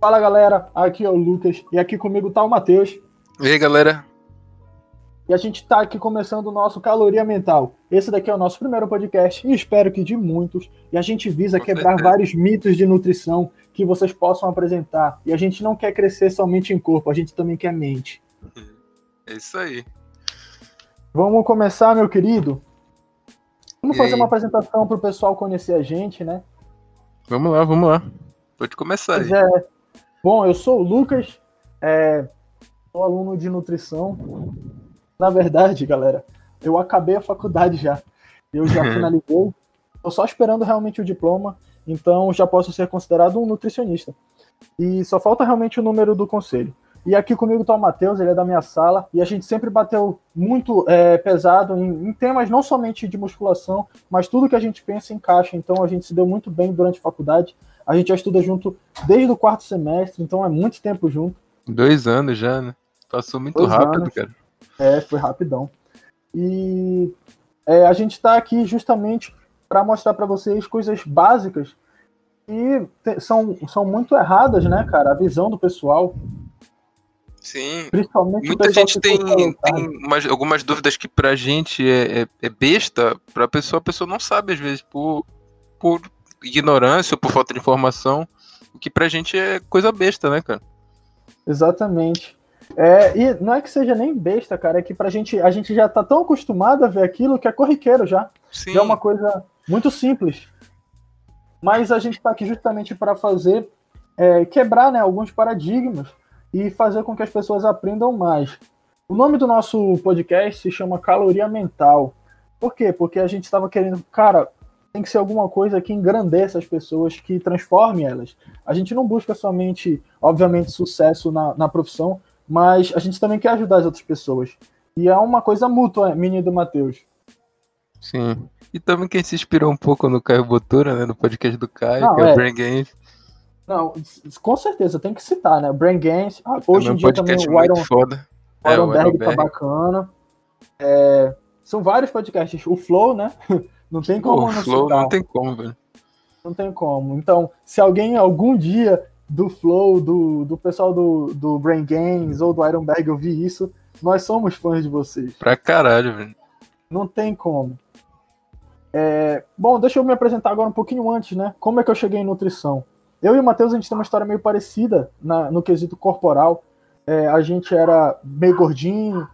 Fala galera, aqui é o Lucas e aqui comigo tá o Matheus. E aí galera? E a gente tá aqui começando o nosso Caloria Mental. Esse daqui é o nosso primeiro podcast e espero que de muitos. E a gente visa quebrar vários mitos de nutrição que vocês possam apresentar. E a gente não quer crescer somente em corpo, a gente também quer mente. É isso aí. Vamos começar, meu querido? Vamos E fazer aí? uma apresentação pro pessoal conhecer a gente, né? Vamos lá, vamos lá. Pode começar Pois aí. é. Bom, eu sou o Lucas, é, sou aluno de nutrição. Na verdade, galera, eu acabei a faculdade já. Eu já finalizei. Tô só esperando realmente o diploma, então já posso ser considerado um nutricionista. E só falta realmente o número do conselho. E aqui comigo tá o Matheus, ele é da minha sala, e a gente sempre bateu muito é, pesado em, em temas não somente de musculação, mas tudo que a gente pensa encaixa. Então a gente se deu muito bem durante a faculdade. A gente já estuda junto desde o quarto semestre, então é muito tempo junto. Dois anos já, né? Passou muito Dois rápido, anos. cara. É, foi rapidão. E é, a gente está aqui justamente para mostrar para vocês coisas básicas que te- são, são muito erradas, né, cara? A visão do pessoal, Sim. principalmente Muita gente tem, tem umas- algumas dúvidas que pra gente é, é, é besta, pra pessoa, a pessoa não sabe, às vezes, por, por ignorância ou por falta de informação. O que pra gente é coisa besta, né, cara? Exatamente. É, e não é que seja nem besta, cara, é que pra gente, a gente já tá tão acostumado a ver aquilo que é corriqueiro já. Sim. Já é uma coisa muito simples. Mas a gente está aqui justamente para fazer, é, quebrar né, alguns paradigmas e fazer com que as pessoas aprendam mais. O nome do nosso podcast se chama Caloria Mental. Por quê? Porque a gente estava querendo, cara, tem que ser alguma coisa que engrandeça as pessoas, que transforme elas. A gente não busca somente, obviamente, sucesso na, na profissão, mas a gente também quer ajudar as outras pessoas. E é uma coisa mútua, menino do Matheus. Sim. E também quem se inspirou um pouco no Caio Botura, né? No podcast do Caio, Não, que é é. o Brain Games. Não, com certeza, tem que citar, né? Brain Games, ah, hoje Também em dia também o Iron, foda. o É, o Ironberg tá bacana. É, são vários podcasts. O Flow, né? Não tem como não Flow citar. não tem como, velho. Não tem como. Então, se alguém algum dia do Flow, do, do pessoal do, do Brain Games ou do Ironberg ouvir isso, nós somos fãs de vocês. Pra caralho, velho. Não tem como. É, bom, deixa eu me apresentar agora um pouquinho antes, né? Como é que eu cheguei em nutrição? Eu e o Matheus, a gente tem uma história meio parecida na- no quesito corporal. É, a gente era meio gordinho,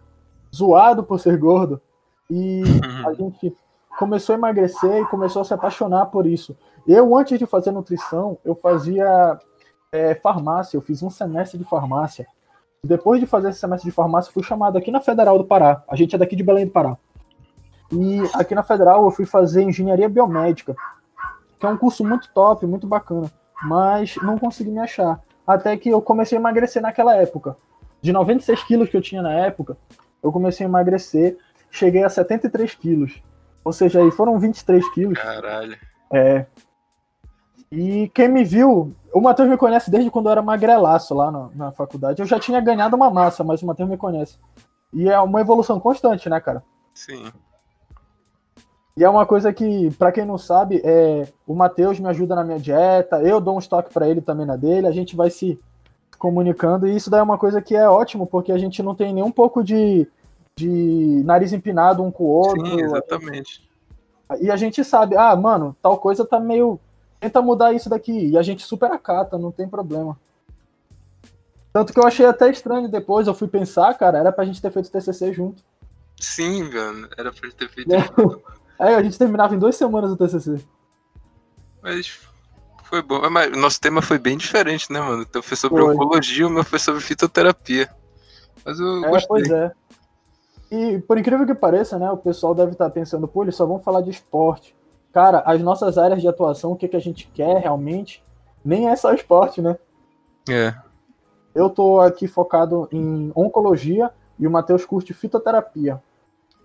zoado por ser gordo, e a gente começou a emagrecer e começou a se apaixonar por isso. Eu, antes de fazer nutrição, eu fazia é, farmácia, eu fiz um semestre de farmácia. Depois de fazer esse semestre de farmácia, fui chamado aqui na Federal do Pará. A gente é daqui de Belém do Pará. E aqui na Federal eu fui fazer engenharia biomédica, que é um curso muito top, muito bacana, mas não consegui me achar. Até que eu comecei a emagrecer naquela época. De 96 quilos que eu tinha na época, eu comecei a emagrecer, cheguei a 73 quilos. Ou seja, aí foram 23 quilos. Caralho. É. E quem me viu, o Matheus me conhece desde quando eu era magrelaço lá na, na faculdade. Eu já tinha ganhado uma massa, mas o Matheus me conhece. E é uma evolução constante, né, cara? Sim. E é uma coisa que, pra quem não sabe, é, o Matheus me ajuda na minha dieta, eu dou um estoque pra ele também na dele, a gente vai se comunicando, e isso daí é uma coisa que é ótimo, porque a gente não tem nem um pouco de, de nariz empinado um com o outro. Sim, exatamente. E a gente sabe, ah, mano, tal coisa tá meio. Tenta mudar isso daqui. E a gente super acata, não tem problema. Tanto que eu achei até estranho depois, eu fui pensar, cara, era pra gente ter feito TCC junto. Sim, velho. Era pra ter feito. É. Aí a gente terminava em duas semanas o TCC. Mas foi bom. Mas o nosso tema foi bem diferente, né, mano? O teu foi sobre Foi. oncologia, o meu foi sobre fitoterapia. Mas eu É, gostei. pois é. E por incrível que pareça, né, o pessoal deve estar pensando, pô, eles só vão falar de esporte. Cara, as nossas áreas de atuação, o que, que a gente quer realmente, nem é só esporte, né? É. Eu tô aqui focado em oncologia e o Matheus curte fitoterapia.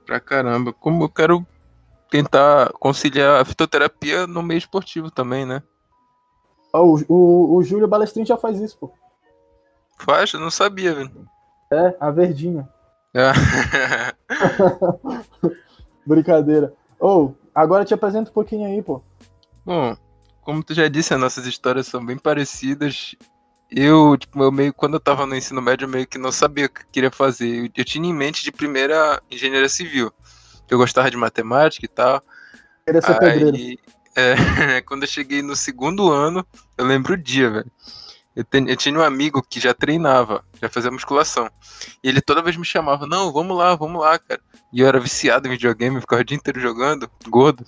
Pra caramba. Como eu quero tentar conciliar a fitoterapia no meio esportivo também, né? Ó, O, o, o Júlio Balestrin já faz isso, pô. Faz? Eu não sabia, velho. É, a verdinha. É. Brincadeira. Ou, agora te apresento um pouquinho aí, pô. Bom, como tu já disse, as nossas histórias são bem parecidas. eu, tipo, eu meio, quando eu tava no ensino médio, eu meio que não sabia o que eu queria fazer. Eu, eu tinha em mente de primeira engenharia civil. Eu gostava de matemática e tal. Queria ser pedreiro. É, quando eu cheguei no segundo ano, eu lembro o dia, velho. Eu, eu, tinha um amigo que já treinava, já fazia musculação. E ele toda vez me chamava, não, vamos lá, vamos lá, cara. E eu era viciado em videogame, ficava o dia inteiro jogando, gordo,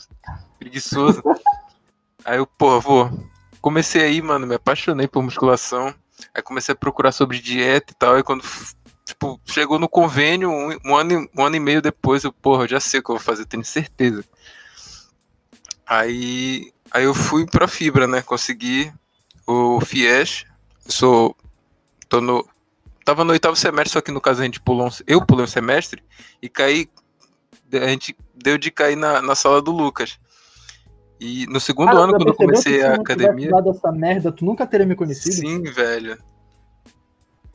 preguiçoso. Aí eu, pô, vou. Comecei aí, mano, me apaixonei por musculação. Aí comecei a procurar sobre dieta e tal. E quando, tipo, chegou no convênio, um, um ano, um ano e meio depois, eu, porra, eu já sei o que eu vou fazer, tenho certeza. Aí, aí eu fui pra fibra, né? Consegui o FIES. Eu sou. Tô no. Tava no oitavo semestre, só que no caso a gente pulou um, Eu pulei um semestre e caí. A gente deu de cair na, na sala do Lucas. E no segundo Cara, ano, quando eu comecei a academia. Se essa merda, tu nunca teria me conhecido? Sim, velho.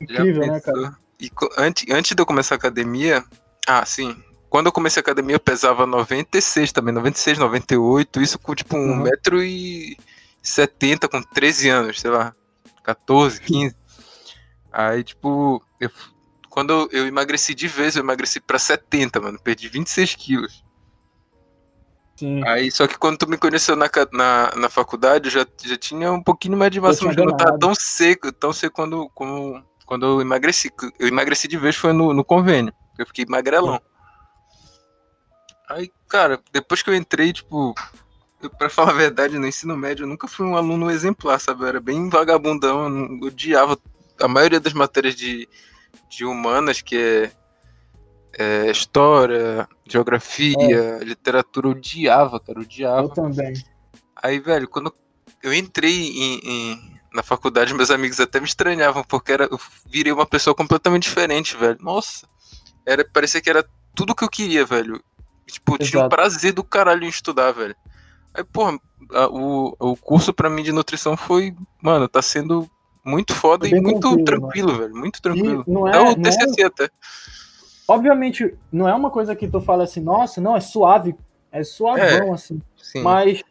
Incrível, né, cara? E antes, antes de eu começar a academia. Ah, sim. Quando eu comecei a academia, eu pesava 96 também, 96, 98. Isso com tipo 1,70m, uhum. com 13 anos, sei lá. 14, 15. Aí, tipo, eu, quando eu, eu emagreci de vez, eu emagreci pra 70, mano. Perdi 26 quilos. Sim. Aí, só que quando tu me conheceu na, na, na faculdade, eu já, já tinha um pouquinho mais de massa, mas não tava tão seco, tão seco quando, como, quando eu emagreci. Eu emagreci de vez foi no, no convênio. Eu fiquei magrelão. Aí, cara, depois que eu entrei, tipo, eu, pra falar a verdade, no ensino médio eu nunca fui um aluno exemplar, sabe? Eu era bem vagabundão, eu odiava a maioria das matérias de, de humanas, que é é, história, geografia, é. literatura, eu odiava, cara, eu odiava. Eu também. Aí, velho, quando eu entrei em, em, na faculdade, meus amigos até me estranhavam, porque era, eu virei uma pessoa completamente diferente, velho. Nossa, era, parecia que era tudo que eu queria, velho. Tipo, eu tinha um prazer do caralho em estudar, velho. Aí, porra, a, o, o curso pra mim de nutrição foi, mano, tá sendo muito foda e muito tranquilo, tranquilo velho. Muito tranquilo. E não é, é o TCC é... até. Obviamente, não é uma coisa que tu fala assim, nossa, não, é suave, é suavão, é, assim. Sim. Mas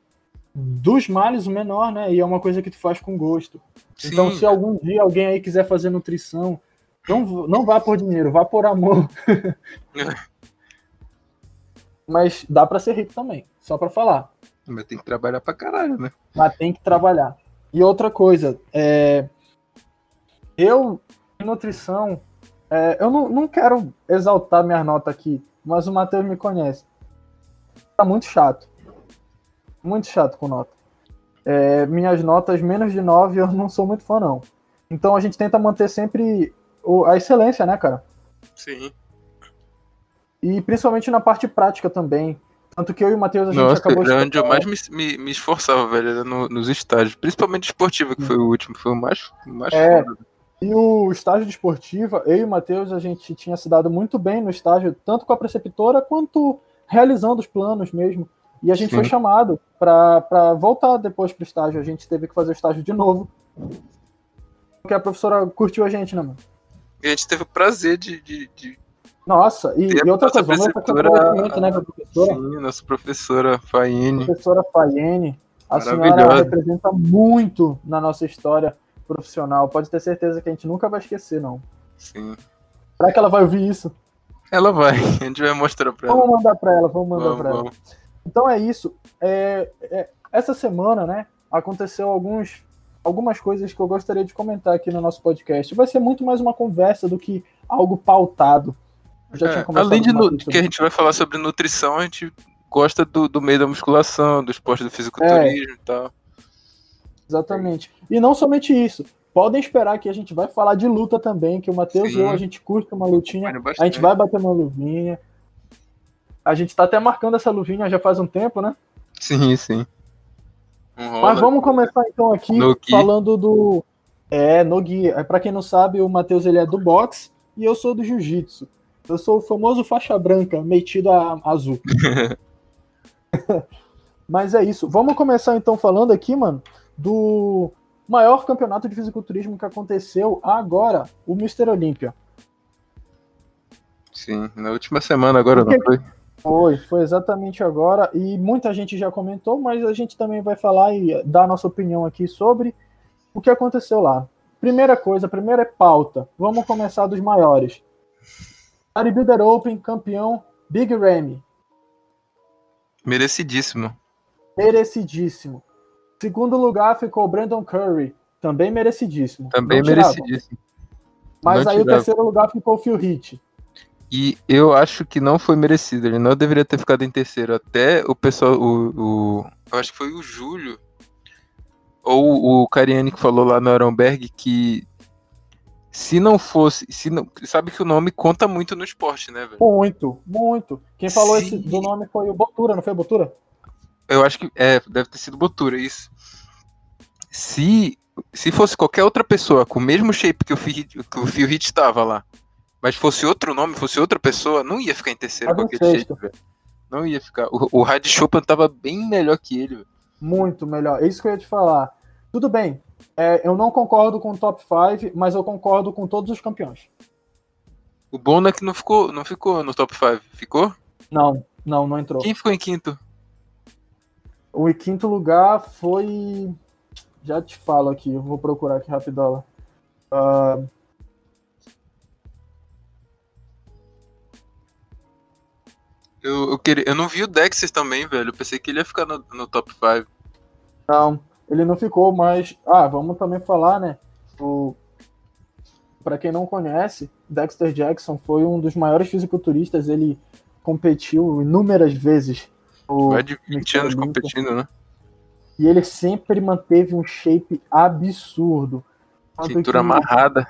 dos males o menor, né? E é uma coisa que tu faz com gosto. Sim. Então, se algum dia alguém aí quiser fazer nutrição, não, não vá por dinheiro, vá por amor. Mas dá para ser rico também, só para falar. Mas tem que trabalhar pra caralho, né? Mas tem que trabalhar. E outra coisa, é... eu, em nutrição, é, eu não, não quero exaltar minha nota aqui, mas o Matheus me conhece. Tá muito chato. Muito chato com nota. É, minhas notas menos de 9 eu não sou muito fã, não. Então a gente tenta manter sempre o, a excelência, né, cara? Sim. E principalmente na parte prática também. Tanto que eu e o Matheus a gente Nossa, acabou de. onde eu mais me, me, me esforçava, velho, no, nos estágios. Principalmente esportivo, que foi o último, foi o mais, mais é, foda. E o estágio de esportiva, eu e o Matheus, a gente tinha se dado muito bem no estágio, tanto com a preceptora quanto realizando os planos mesmo. E a gente Sim. foi chamado para voltar depois para o estágio. A gente teve que fazer o estágio de novo. Porque a professora curtiu a gente, né, mano? E a gente teve o prazer de. de, de... Nossa, e, e outra coisa, vamos preceptora, né, professora? Sim, nossa professora Faiene. Professora Faiene. A senhora representa muito na nossa história profissional. Pode ter certeza que a gente nunca vai esquecer, não. Sim. Será que ela vai ouvir isso? Ela vai, a gente vai mostrar pra ela. Vamos mandar pra ela, vamos mandar vamos, pra vamos. ela. Então é isso. É, é, essa semana, né, aconteceu alguns, algumas coisas que eu gostaria de comentar aqui no nosso podcast. Vai ser muito mais uma conversa do que algo pautado. É, além de no, que a gente vai falar sobre nutrição, a gente gosta do, do meio da musculação, do esporte do fisiculturismo e tal. Exatamente. E não somente isso. Podem esperar que a gente vai falar de luta também, que o Matheus e eu, a gente curta uma lutinha, a gente vai bater uma luvinha. A gente tá até marcando essa luvinha já faz um tempo, né? Sim, sim. Um Mas vamos começar então aqui falando do. É, no guia. É, pra quem não sabe, o Matheus ele é do boxe e eu sou do jiu-jitsu. Eu sou o famoso faixa branca, metido a azul. Mas é isso. Vamos começar então falando aqui, mano, do maior campeonato de fisiculturismo que aconteceu agora, o Mr. Olímpia. Sim, na última semana agora, Porque... não foi? Foi, foi exatamente agora. E muita gente já comentou, mas a gente também vai falar e dar a nossa opinião aqui sobre o que aconteceu lá. primeira coisa, primeira é pauta. Vamos começar dos maiores. Bodybuilder Open, campeão Big Ramy. Merecidíssimo. Merecidíssimo. Segundo lugar ficou Brandon Curry, também merecidíssimo. Também merecidíssimo. Mas não aí tirava. o terceiro lugar ficou o Phil Heath. E eu acho que não foi merecido. Ele não deveria ter ficado em terceiro. Até o pessoal, o, o eu acho que foi o Júlio ou o Cariani que falou lá no Aronberg que se não fosse, se não, sabe que o nome conta muito no esporte, né, velho? Muito, muito. Quem falou esse, do nome foi o Botura, não foi o Botura? Eu acho que é, deve ter sido Botura, isso. Se se fosse qualquer outra pessoa com o mesmo shape que o Phil, que o Phil Hit estava lá, mas fosse outro nome, fosse outra pessoa, não ia ficar em terceiro com aquele shape, velho. Não ia ficar. O, o Chopin tava bem melhor que ele, velho. Muito melhor. É isso que eu ia te falar. Tudo bem, é, eu não concordo com o top 5, mas eu concordo com todos os campeões. O bom é que não ficou, não ficou no top 5, ficou? Não, não, não entrou. Quem ficou em quinto? O quinto lugar foi. Já te falo aqui, eu vou procurar aqui rapidola. Uh... Eu, eu, queria, eu não vi o Dexter também, velho. Eu pensei que ele ia ficar no, no top 5. Não, ele não ficou, mas. Ah, vamos também falar, né? O... Para quem não conhece, Dexter Jackson foi um dos maiores fisiculturistas. Ele competiu inúmeras vezes. Vai de 20 anos competindo, né? E ele sempre manteve um shape absurdo. Cintura amarrada.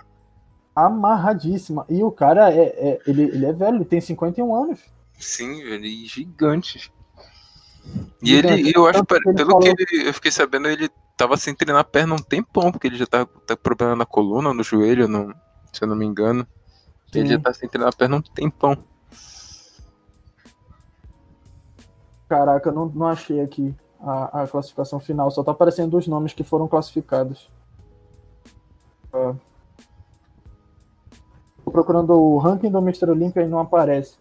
Amarradíssima. E o cara é, é, ele, ele é velho, ele tem 51 anos. Sim, ele é gigante. E ele, eu acho, pelo que ele, eu fiquei sabendo, ele tava sem treinar a perna um tempão, porque ele já tá, tá com problema na coluna, no joelho, no, se eu não me engano. Sim. Ele já tá sem treinar a perna um tempão. Caraca, não, não achei aqui a, a classificação final, só tá aparecendo os nomes que foram classificados. Uh, tô procurando o ranking do Mr. Olympia e não aparece.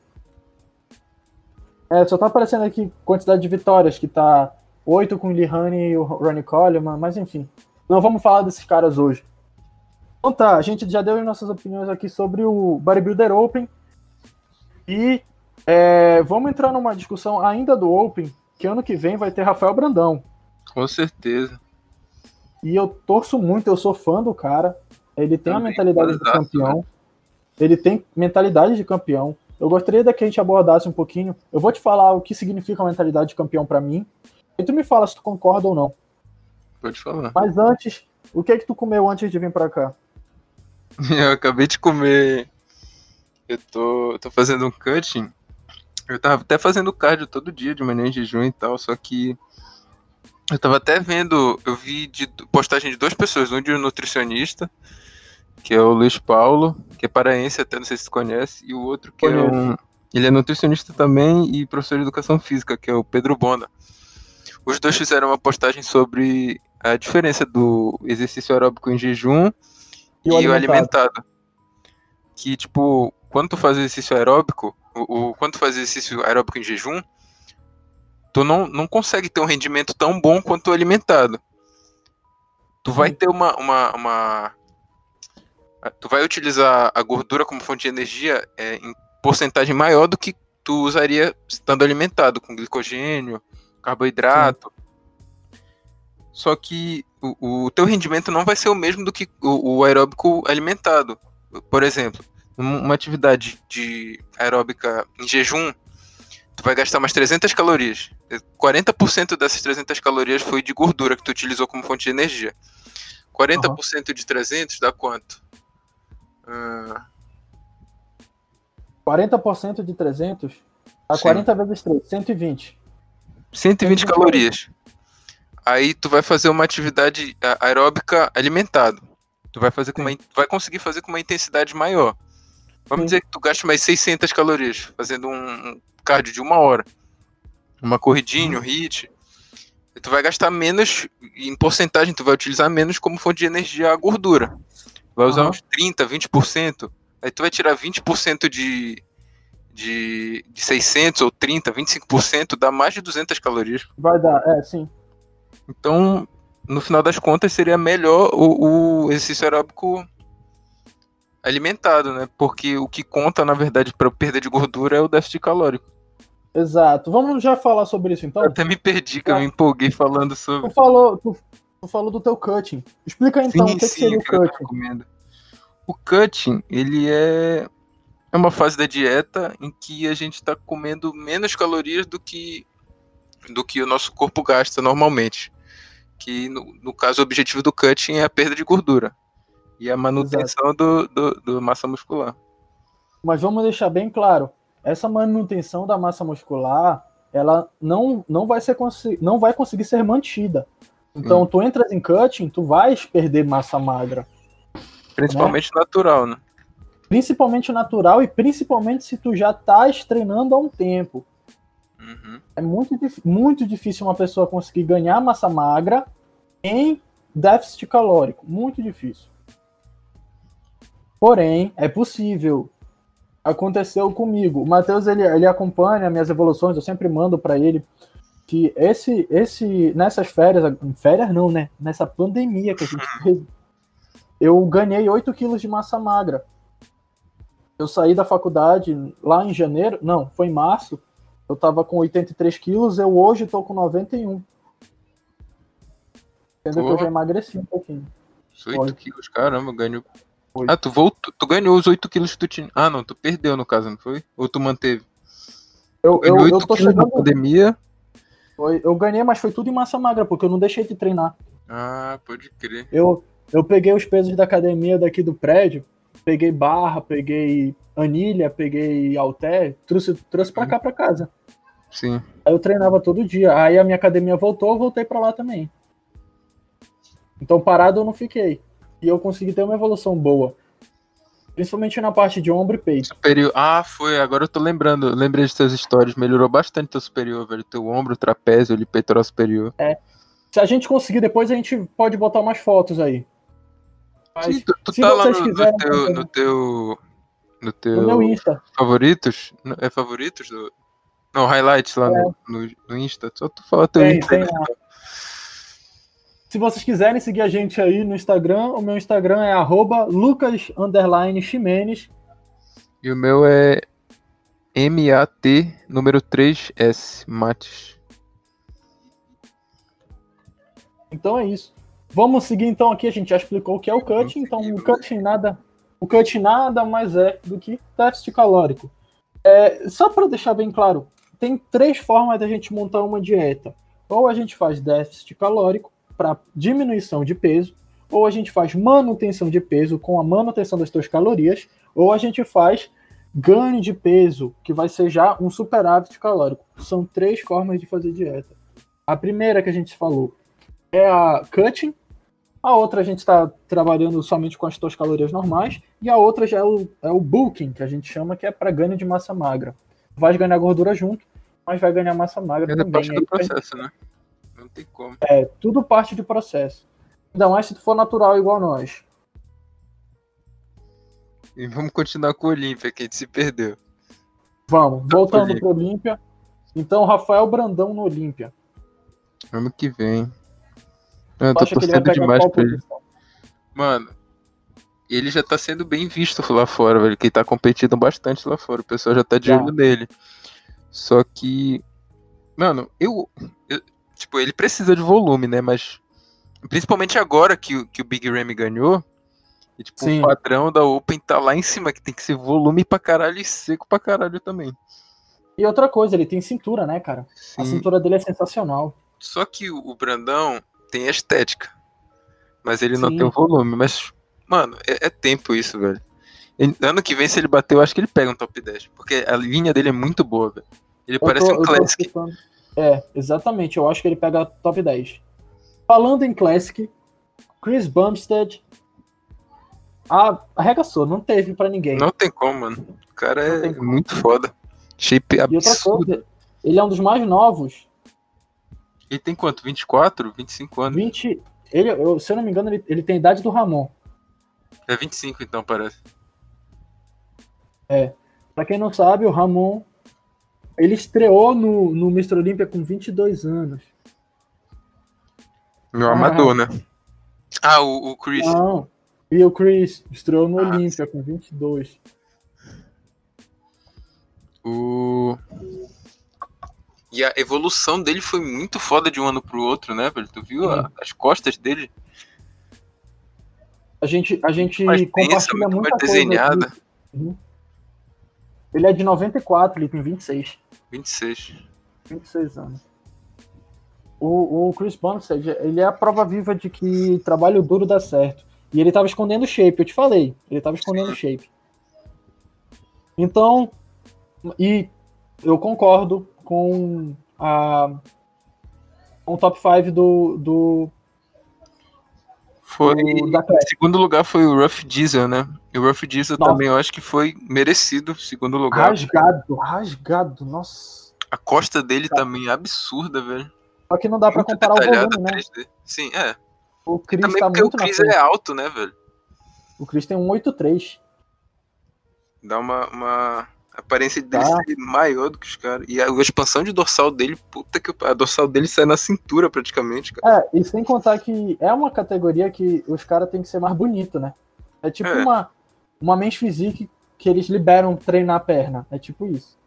É, só tá aparecendo aqui quantidade de vitórias, que tá 8 com o Lihane e o Ronnie Coleman, mas enfim. Não vamos falar desses caras hoje. Então tá, a gente já deu nossas opiniões aqui sobre o Bodybuilder Open. E é, vamos entrar numa discussão ainda do Open, que ano que vem vai ter Rafael Brandão. Com certeza. E eu torço muito, eu sou fã do cara. Ele tem Também, a mentalidade de campeão. Né? Ele tem mentalidade de campeão. Eu gostaria que a gente abordasse um pouquinho. Eu vou te falar o que significa a mentalidade de campeão para mim. E tu me fala se tu concorda ou não. Pode falar. Mas antes, o que é que tu comeu antes de vir para cá? Eu acabei de comer. Eu tô, tô fazendo um cutting. Eu tava até fazendo cardio todo dia de manhã em jejum e tal, só que eu tava até vendo, eu vi de postagem de duas pessoas, um de um nutricionista que é o Luiz Paulo, que é paraense, até não sei se você conhece, e o outro que Conheço. é um. Ele é nutricionista também e professor de educação física, que é o Pedro Bona. Os dois fizeram uma postagem sobre a diferença do exercício aeróbico em jejum e, e o, alimentado. o alimentado. Que, tipo, quando tu faz exercício aeróbico, o, o, quando tu faz exercício aeróbico em jejum, tu não, não consegue ter um rendimento tão bom quanto o alimentado. Tu vai ter uma, uma, uma tu vai utilizar a gordura como fonte de energia é, em porcentagem maior do que tu usaria estando alimentado com glicogênio, carboidrato. Sim. Só que o, o, teu rendimento não vai ser o mesmo do que o, o aeróbico alimentado. Por exemplo, uma atividade de aeróbica em jejum, tu vai gastar umas 300 calorias. 40% dessas 300 calorias foi de gordura que tu utilizou como fonte de energia. 40% uhum. de 300 dá quanto? 40% de 300 a Sim. 40 vezes 3, 120. 120 calorias. Aí tu vai fazer uma atividade aeróbica alimentado. Tu vai fazer com uma, vai conseguir fazer com uma intensidade maior. Vamos Sim. dizer que tu gasta mais 600 calorias fazendo um cardio de uma hora. Uma corridinha, um hit. E tu vai gastar menos em porcentagem, tu vai utilizar menos como fonte de energia a gordura. Vai usar uhum. uns 30, 20%. Aí tu vai tirar 20% de, de, de 600 ou 30, 25%, dá mais de 200 calorias. Vai dar, é, sim. Então, no final das contas, seria melhor o, o exercício aeróbico alimentado, né? Porque o que conta, na verdade, para perda de gordura é o déficit calórico. Exato. Vamos já falar sobre isso então? Eu até me perdi, que eu me empolguei falando sobre. Tu falou, tu, tu falou do teu cutting. Explica então sim, o que, sim, seria o cutting. O cutting, ele é é uma fase da dieta em que a gente está comendo menos calorias do que do que o nosso corpo gasta normalmente. Que no, no caso o objetivo do cutting é a perda de gordura e a manutenção do, do, do, massa muscular. Mas vamos deixar bem claro, essa manutenção da massa muscular, ela não, não, vai, ser, não vai conseguir ser mantida. Então, hum. tu entras em cutting, tu vais perder massa magra. Principalmente né? natural, né? Principalmente natural e principalmente se tu já estás treinando há um tempo. Uhum. É muito, muito difícil uma pessoa conseguir ganhar massa magra em déficit calórico. Muito difícil. Porém, é possível. Aconteceu comigo. O Matheus, ele, ele acompanha minhas evoluções, eu sempre mando para ele que esse, esse, nessas férias, férias não, né? Nessa pandemia que a gente fez, eu ganhei 8 quilos de massa magra. Eu saí da faculdade lá em janeiro, não, foi em março, eu tava com 83 quilos, eu hoje tô com 91. Entendeu Pô. que eu já emagreci um pouquinho. 8 quilos, caramba, ganho foi. Ah, tu voltou, tu ganhou os 8 quilos que tu tinha. Ah, não, tu perdeu no caso, não foi? Ou tu manteve? Eu, eu, eu tô chegando. Na pandemia. Foi, eu ganhei, mas foi tudo em massa magra, porque eu não deixei de treinar. Ah, pode crer. Eu, eu peguei os pesos da academia daqui do prédio, peguei barra, peguei anilha, peguei halter, trouxe, trouxe pra cá pra casa. Sim. Aí eu treinava todo dia. Aí a minha academia voltou, eu voltei pra lá também. Então parado eu não fiquei e eu consegui ter uma evolução boa. Principalmente na parte de ombro e peito. Superior. Ah, foi. Agora eu tô lembrando. Lembrei de suas histórias. Melhorou bastante teu superior, velho. Teu ombro, trapézio, ali, peitoral superior. É. Se a gente conseguir, depois a gente pode botar umas fotos aí. Mas, Sim, tu, tu tá lá no, quiserem, no, teu, no teu. No teu. No meu Insta. Favoritos? É favoritos? Do... Não, highlights lá é. no, no, Insta. Só tu fala teu tem, Insta. Tem, se vocês quiserem seguir a gente aí no Instagram, o meu Instagram é lucas_ximenes. E o meu é MAT número 3S, Mates. Então é isso. Vamos seguir então aqui, a gente já explicou o que é o cutting, então o cutting nada, o cutting nada mais é do que déficit calórico. É, só para deixar bem claro, tem três formas da gente montar uma dieta. Ou a gente faz déficit calórico, para diminuição de peso, ou a gente faz manutenção de peso com a manutenção das suas calorias, ou a gente faz ganho de peso, que vai ser já um superávit calórico. São três formas de fazer dieta. A primeira que a gente falou é a cutting, a outra a gente está trabalhando somente com as suas calorias normais, e a outra já é o, é o bulking, que a gente chama que é para ganho de massa magra. Vai ganhar gordura junto, mas vai ganhar massa magra é também. Parte do processo, né? Não tem como. É, tudo parte do processo. Ainda mais se tu for natural igual nós. E vamos continuar com o Olímpia, que a gente se perdeu. Vamos, voltando pro Olímpia. Então, Rafael Brandão no Olímpia. Ano que vem. Eu tô torcendo demais pra ele. Mano, ele já tá sendo bem visto lá fora, velho. Que tá competindo bastante lá fora. O pessoal já tá de olho nele. Só que. Mano, eu, eu, Tipo, ele precisa de volume, né? Mas principalmente agora que, que o Big Ram ganhou, e, tipo, Sim. o padrão da Open tá lá em cima, que tem que ser volume pra caralho e seco pra caralho também. E outra coisa, ele tem cintura, né, cara? Sim. A cintura dele é sensacional. Só que o Brandão tem estética. Mas ele Sim. não tem o volume. Mas, mano, é, é, tempo isso, velho. ano que vem, se ele bater, eu acho que ele pega um top 10. Porque a linha dele é muito boa, velho. Ele eu parece tô, um Classic. É, exatamente. Eu acho que ele pega top 10. Falando em Classic, Chris Bumstead arregaçou, não teve para ninguém. Não tem como, mano. O cara é muito foda. Shape absurdo. E outra coisa, ele é um dos mais novos. Ele tem quanto? 24? 25 anos? 20. Ele, eu, se eu não me engano, ele, ele tem a idade do Ramon. É 25 então, parece. É. Pra quem não sabe, o Ramon ele estreou no, no Mr. Olímpia com 22 anos. Meu amador, né? Ah, o, o Chris. Não. E o Chris estreou no ah, Olímpia com 22. O... E a evolução dele foi muito foda de um ano pro outro, né, velho? Tu viu a, as costas dele? A gente, a gente mais compartilha muito muita mais desenhada. Uhum. Ele é de 94, ele tem 26. 26. 26 anos. O, o Chris Bumstead, ele é a prova viva de que trabalho duro dá certo. E ele tava escondendo o shape, eu te falei. Ele tava escondendo o shape. Então, e eu concordo com a com o top 5 do, do foi do, segundo lugar foi o Rough Diesel, né? E o Rough Diesel nossa. também eu acho que foi merecido segundo lugar. Rasgado, rasgado, nossa. A costa dele tá. também é absurda, velho. Só que não dá para comparar o volume, né? 3D. Sim, é. O Chris também tá muito o Chris é alto, né, velho? O Chris tem um 8.3. Dá uma, uma aparência dele tá. ser maior do que os caras. E a, a, expansão de dorsal dele, puta que a dorsal dele sai na cintura praticamente, cara. É, e sem contar que é uma categoria que os caras têm que ser mais bonito, né? É tipo é. uma uma men's physique que eles liberam treinar a perna. É tipo isso.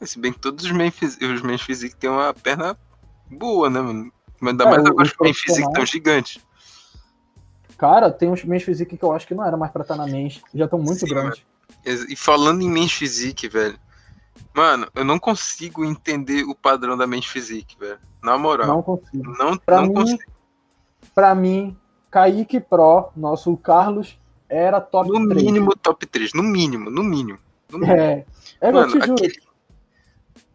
Se bem que todos os men's, os physique têm uma perna boa, né, mano? Mas ainda é, mais agora os men's physique tão gigantes. Cara, tem uns men's physique que eu acho que não era mais pra estar na men's. Já estão muito Sim, grandes. E falando em men's physique, velho. Mano, eu não consigo entender o padrão da men's physique, velho. Na moral. Não consigo. Não, pra não mim, consigo. Pra mim, Kaique Pro, nosso Carlos, era top no 3. No mínimo top 3, no mínimo, no mínimo. No mínimo. É, é Mano, eu te juro. Aquele...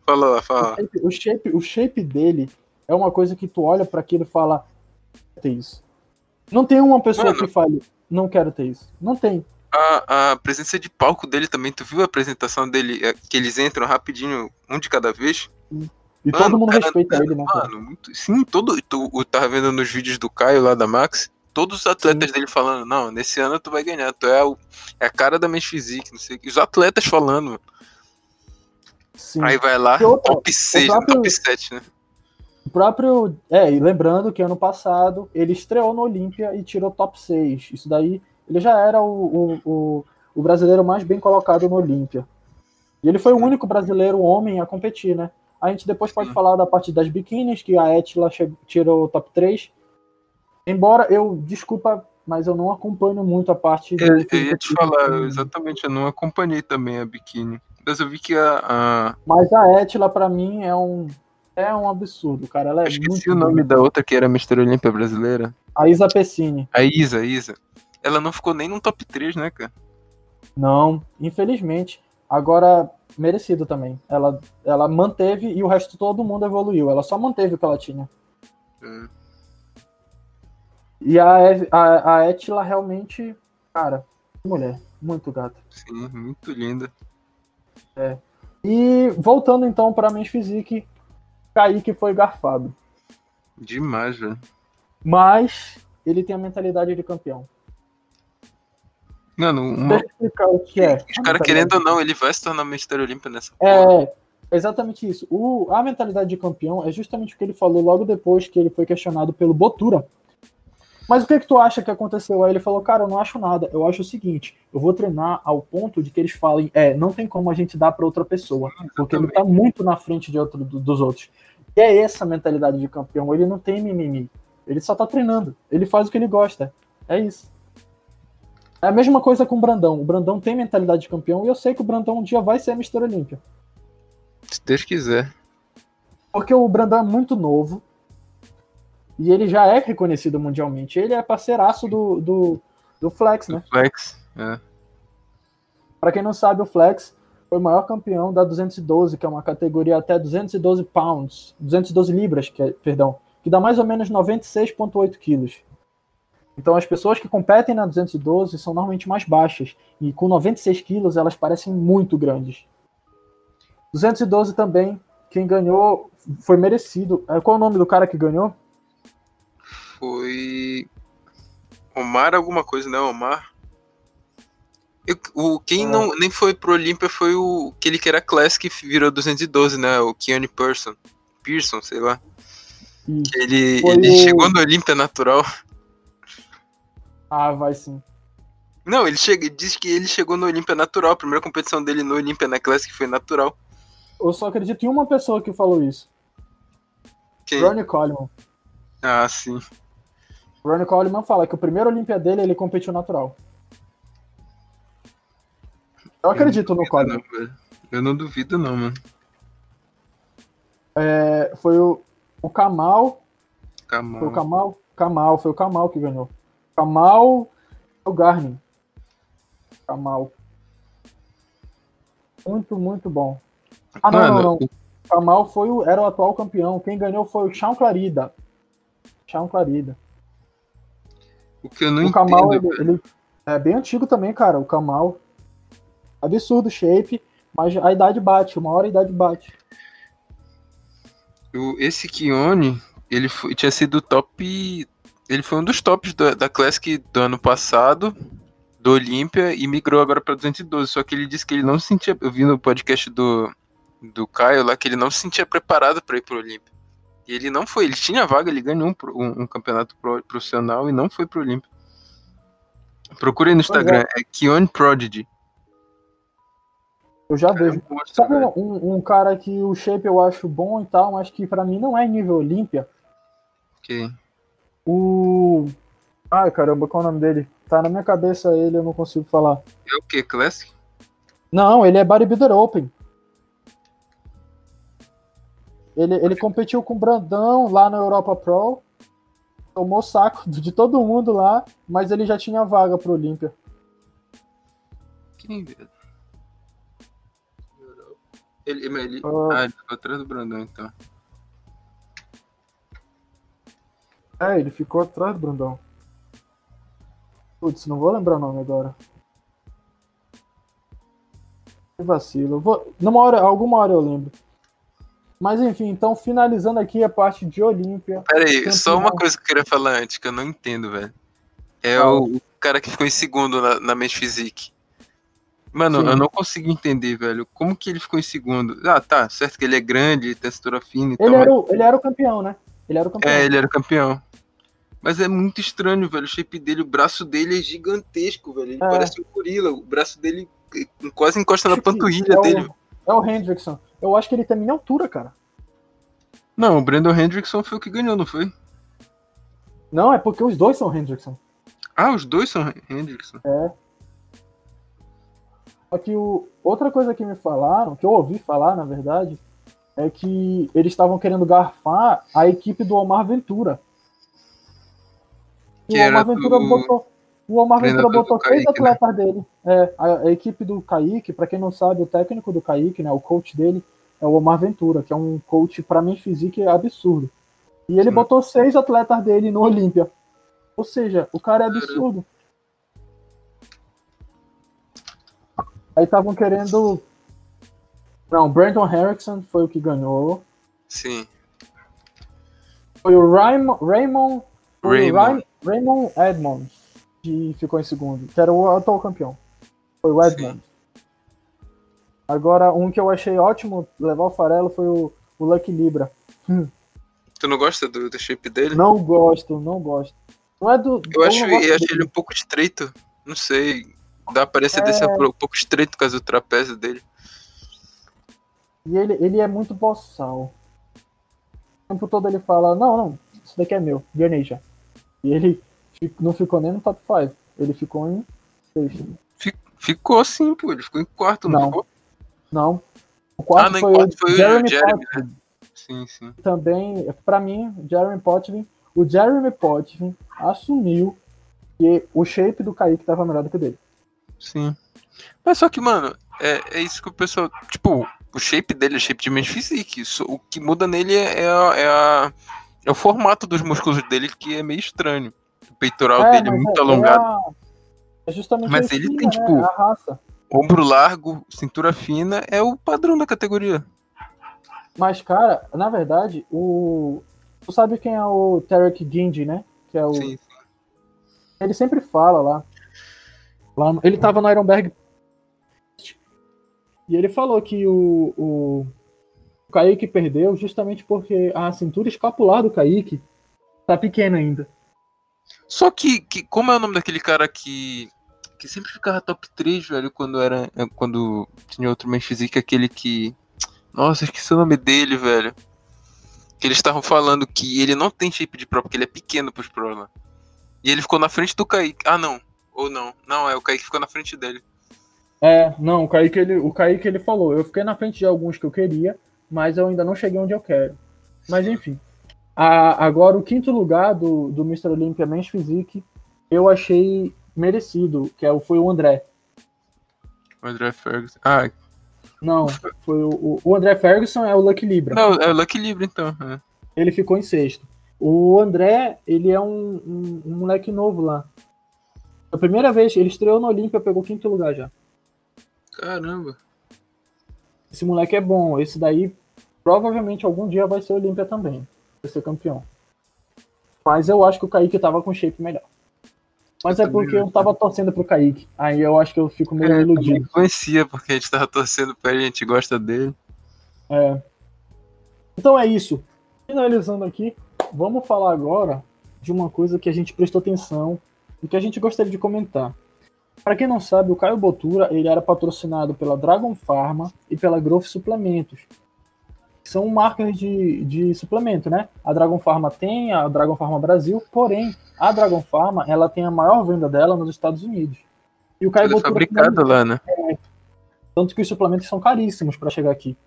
Fala lá, fala. O shape, o shape dele é uma coisa que tu olha para aquilo e fala, ter isso. Não tem uma pessoa Mano, que fale, não quero ter isso. Não tem. A, a presença de palco dele também, tu viu a apresentação dele, é, que eles entram rapidinho, um de cada vez? E mano, todo mundo cara, respeita ele, né? Mano, muito, sim, todo. Tu, tu tava vendo nos vídeos do Caio lá da Max, todos os atletas sim. dele falando, não, nesse ano tu vai ganhar, tu é, o, é a cara da Men's Physique, não sei o que. Os atletas falando, Sim. Aí vai lá, outra, top 6, próprio, top 7, né? O próprio. É, e lembrando que ano passado ele estreou no Olímpia e tirou top 6. Isso daí, ele já era o, o, o, o brasileiro mais bem colocado no Olímpia. E ele foi o único brasileiro homem a competir, né? A gente depois pode Sim. falar da parte das biquínis, que a Etla tirou top 3. Embora eu, desculpa, mas eu não acompanho muito a parte. É, eu ia te falar, exatamente, eu não acompanhei também a biquíni. Mas eu vi que a. a... Mas a Etla, pra mim, é um. É um absurdo, cara. Ela é eu esqueci o nome da outra que era Mister Olímpia brasileira. A Isa Pessini. A Isa, a Isa. Ela não ficou nem no top 3, né, cara? Não, infelizmente. Agora, merecido também. Ela, ela manteve e o resto todo mundo evoluiu. Ela só manteve o que ela tinha. Hum. E a, a, a Etla realmente, cara, mulher, muito gata. Sim, muito linda. É. E voltando então para Men's Physique, Kaique foi garfado. Demais, velho. Mas ele tem a mentalidade de campeão. Mano, uma... Explicar o que é. Os caras querendo ou não, ele vai se tornar Mister Olímpia nessa É, porra. exatamente isso. O, a mentalidade de campeão é justamente o que ele falou logo depois que ele foi questionado pelo Botura mas o que, que tu acha que aconteceu? Aí ele falou, cara, eu não acho nada. Eu acho o seguinte, eu vou treinar ao ponto de que eles falem, é, não tem como a gente dar para outra pessoa, porque ele tá muito na frente de outro, dos outros. E é essa mentalidade de campeão, ele não tem mimimi. Ele só tá treinando, ele faz o que ele gosta. É isso. É a mesma coisa com o Brandão. O Brandão tem mentalidade de campeão e eu sei que o Brandão um dia vai ser Mr. Olímpia. Se Deus quiser. Porque o Brandão é muito novo, e ele já é reconhecido mundialmente. Ele é parceiraço do, do, do Flex, né? Flex, é. Pra quem não sabe, o Flex foi o maior campeão da 212, que é uma categoria até 212 pounds, 212 libras, que é, perdão, que dá mais ou menos 96,8 quilos. Então as pessoas que competem na 212 são normalmente mais baixas, e com 96 quilos elas parecem muito grandes. 212 também, quem ganhou foi merecido. É, qual é o nome do cara que ganhou? Foi. Omar alguma coisa, né? Omar. Eu, o, quem não, nem foi pro Olímpia foi o aquele que era Classic que virou 212, né? O Keanu Person. Pearson, sei lá. Isso. Ele, Foi ele o- chegou no Olímpia natural. Ah, vai sim. Não, ele chega, diz que ele chegou no Olímpia natural. A primeira competição dele no Olímpia na Classic foi natural. Eu só acredito em uma pessoa que falou isso. Quem? Ronnie Coleman. Ah, sim. Ronnie Coleman fala que o primeiro Olímpia dele ele competiu natural. Eu acredito no Coleman. Não. Eu não duvido, não, mano. É, foi o, o Kamal. Calma. Foi o Kamal? Kamal, foi o Kamal que ganhou. Kamal o Garnin. Kamal. Muito, muito bom. Ah, não, Mano, não, não. Kamal foi o, era o atual campeão. Quem ganhou foi o Sean Clarida. Sean Clarida. O que eu não o Kamal, entendo, ele, ele é bem antigo também, cara. O Kamal. Absurdo o shape, mas a idade bate. Uma hora a idade bate. o- esse Kione, ele foi- tinha sido top. Ele foi um dos tops da, da Classic do ano passado, do Olímpia, e migrou agora pra 212. Só que ele disse que ele não se sentia. Eu vi no podcast do, do Caio lá que ele não se sentia preparado pra ir pro Olímpia. E ele não foi, ele tinha vaga, ele ganhou um, um- um campeonato pro- profissional e não foi pro Olímpia. Procure aí no Pois é. Instagram, é Kione Prodigy. Eu já Cara, é vejo. um monstro, Sabe um, um- cara que o shape eu acho bom e tal, mas que pra mim não é nível Olímpia? Ok. O. Ai caramba, qual é o nome dele? Tá na minha cabeça ele, eu não consigo falar. É o que? Classic? Não, ele é Bodybuilder Open. Ele, ele competiu com o Brandão lá na Europa Pro. Tomou saco de todo mundo lá, mas ele já tinha vaga pro Olímpia. Quem, velho? Ele, ele, Ah. ah, ele ficou atrás do Brandão, então. É, ele ficou atrás do Brandão. Putz, não vou lembrar o nome agora. Vacilo. Vou, numa hora, alguma hora eu lembro. Mas enfim, então finalizando aqui a parte de Olímpia. Pera aí, Campeão. só uma coisa que eu queria falar antes, que eu não entendo, velho. É o, o cara que ficou em segundo na, na Men's Physique. Mano, Sim. eu não consigo entender, velho. Como que ele ficou em segundo? Ah, tá, certo que ele é grande, tem cintura fina e Ele tal, era, mas... o, ele era o campeão, né? Ele era o campeão. É, ele era campeão. Mas é muito estranho, velho. O shape dele, o braço dele é gigantesco, velho. Ele É. parece um gorila. O braço dele eh, quase encosta na panturrilha é o- dele. É o Hendrickson. Eu acho que ele tem minha altura, cara. Não, o Brandon Hendrickson foi o que ganhou, não foi? Não, é porque os dois são Hendrickson. Ah, os dois são Hendrickson. Só que o, outra coisa que me falaram, que eu ouvi falar, na verdade, é que eles estavam querendo garfar a equipe do Omar Ventura. E Que o Omar Ventura do botou. O Omar Ventura botou né? atletas dele. É, a, a equipe do Kaique, pra quem não sabe, o técnico do Kaique, né, o coach dele, é o Omar Ventura, que é um coach pra mim físico absurdo. E ele Sim. botou seis atletas dele no Olímpia. Ou seja, o cara é absurdo. Aí estavam querendo. Não, Brandon Harrison foi o que ganhou. Sim. Foi o Raymond, Raymond, Raymond. Ray- Raymond Edmonds que ficou em segundo, que era o atual campeão. Foi o Edmonds. Agora, um que eu achei ótimo levar o farelo foi o, o Lucky Libra. Tu não gosta do, do shape dele? Não gosto, não gosto. Não é do. Eu acho, eu acho ele um pouco estreito. Não sei. Dá a aparência É. desse um pouco estreito por causa do trapézio dele. E ele, ele é muito boçal. O tempo todo ele fala, não, não, isso daqui é meu, Ganesha. E ele não ficou nem no top 5. Ele ficou em sexto. Fi- Ficou assim, pô. Ele ficou em quarto, não, Não. ficou? Não. O quarto Ah, não, foi, quarto foi o o Jeremy Jeremy, Potvin. Sim, sim. Também, pra mim, Jeremy Potvin. O Jeremy Potvin assumiu que o shape do Kaique tava melhor do que o dele. Sim. Mas só que, mano, é, é isso que o pessoal. Tipo, o shape dele é shape de mente physique. Isso- O que muda nele é, é, a- é, a- é o formato dos músculos dele, que é meio estranho. O peitoral dele é muito é- alongado. É, a- é justamente Mas ele tem, né? tipo, É a raça. Ombro largo, cintura fina, é o padrão da categoria. Mas, cara, na verdade, o. Tu sabe quem é o Tarek Gindi, né? Que é o. Sim. Ele sempre fala lá. lá no- Ele tava no Ironberg. E ele falou que o, o Kaique perdeu justamente porque a cintura escapular do Kaique tá pequena ainda. Só que, que como é o nome daquele cara que que sempre ficava top 3, velho, quando era quando tinha outro Man Physique, aquele que Nossa, esqueci o nome dele, velho. Que eles estavam falando que ele não tem shape de pro porque ele é pequeno pros pro, né? E ele ficou na frente do Kaique. Ah, não. Ou não. Não, é o Kaique ficou na frente dele. É, não, o Kaique, ele, o Kaique ele falou, eu fiquei na frente de alguns que eu queria, mas eu ainda não cheguei onde eu quero. Mas enfim. A, agora, o quinto lugar do, do Mr. Olympia Men's Physique, eu achei merecido, que é, foi o André. O André Ferguson. Ah. Não, foi o, o André Ferguson é o Lucky Libra. Não, é o Lucky Libra, então. É. Ele ficou em sexto. O André, ele é um, um, um moleque novo lá. A primeira vez, ele estreou no Olímpia, pegou quinto lugar já. Caramba. Esse moleque é bom. Esse daí provavelmente algum dia vai ser Olímpia também. Vai ser campeão. Mas eu acho que o Kaique tava com shape melhor. Mas eu é porque eu tava torcendo pro Kaique. Aí eu acho que eu fico meio é, iludido. Conhecia, porque a gente tava torcendo pra ele, a gente gosta dele. É. Então é isso. Finalizando aqui, vamos falar agora de uma coisa que a gente prestou atenção e que a gente gostaria de comentar. Para quem não sabe, o Caio Botura ele era patrocinado pela Dragon Pharma e pela Growth Suplementos. São marcas de, de suplemento, né? A Dragon Pharma tem a Dragon Pharma Brasil, porém a Dragon Pharma ela tem a maior venda dela nos Estados Unidos. E o Caio Botura fabricado também, lá, né? É, tanto que os suplementos são caríssimos para chegar aqui.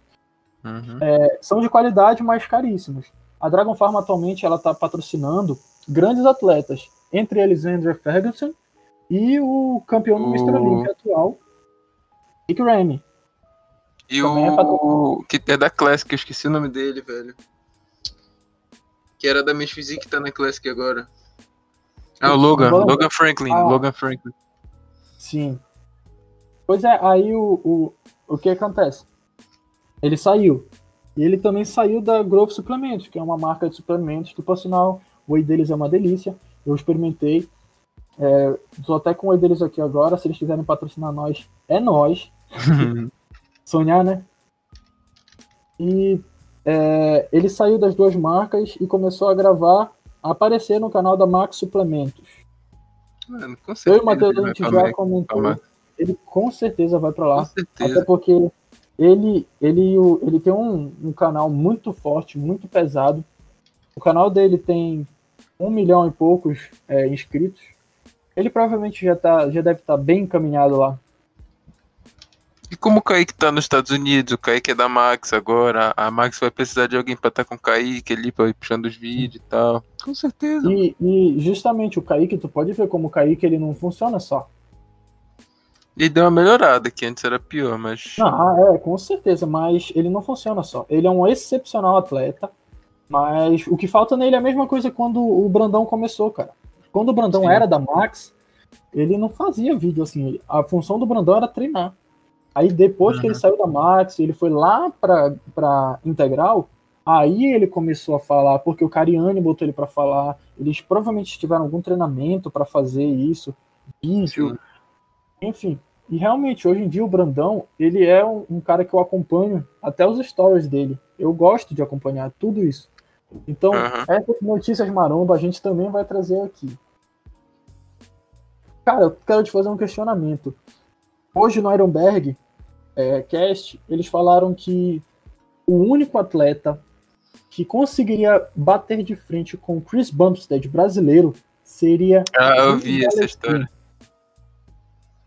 Uhum. É, são de qualidade, mas caríssimos. A Dragon Pharma atualmente ela está patrocinando grandes atletas, entre eles Andrew Ferguson e o campeão do o... Mr. Olympia atual, Nick Remy. E o é que é da Classic, eu esqueci o nome dele, velho. Que era da Miss Physique que tá na Classic agora. Ah, o Logan, Logan Franklin, ah, Logan Franklin. Sim. Pois é, aí o, o, o que acontece? Ele saiu. E ele também saiu da Growth Suplementos, que é uma marca de suplementos que, por sinal, o whey deles é uma delícia. Eu experimentei. É, tô até com o whey deles aqui agora. Se eles quiserem patrocinar nós, é nós. Sonhar, né? E é, ele saiu das duas marcas e começou a gravar, a aparecer no canal da Max Suplementos. Mano, Eu e o Matheus, a gente já comentou. Ele com certeza vai para lá. Até porque ele, ele, ele tem um, um canal muito forte, muito pesado. O canal dele tem um milhão e poucos é, inscritos. Ele provavelmente já, tá, já deve estar tá bem encaminhado lá. E como o Kaique tá nos Estados Unidos, o Kaique é da Max agora, a Max vai precisar de alguém pra estar tá com o Kaique ali, pra ir puxando os vídeos e tal. Com certeza. E, e, justamente o Kaique, tu pode ver como o Kaique ele não funciona só. Ele deu uma melhorada, que antes era pior, mas. Não, é, com certeza, mas ele não funciona só. Ele é um excepcional atleta, mas o que falta nele é a mesma coisa quando o Brandão começou, cara. Quando o Brandão Sim. era da Max, ele não fazia vídeo assim. A função do Brandão era treinar. Aí depois uhum. que ele saiu da Max, ele foi lá pra, pra Integral, aí ele começou a falar, porque o Cariani botou ele para falar. Eles provavelmente tiveram algum treinamento para fazer isso, vídeo. Enfim, e realmente, hoje em dia, o Brandão, ele é um, um, cara que eu acompanho até os stories dele. Eu gosto de acompanhar tudo isso. Então, uhum. essas notícias maromba a gente também vai trazer aqui. Cara, eu quero te fazer um questionamento. Hoje no Ironberg é, Cast, eles falaram que o único atleta que conseguiria bater de frente com Chris Bumstead brasileiro seria. Ah, eu vi essa história.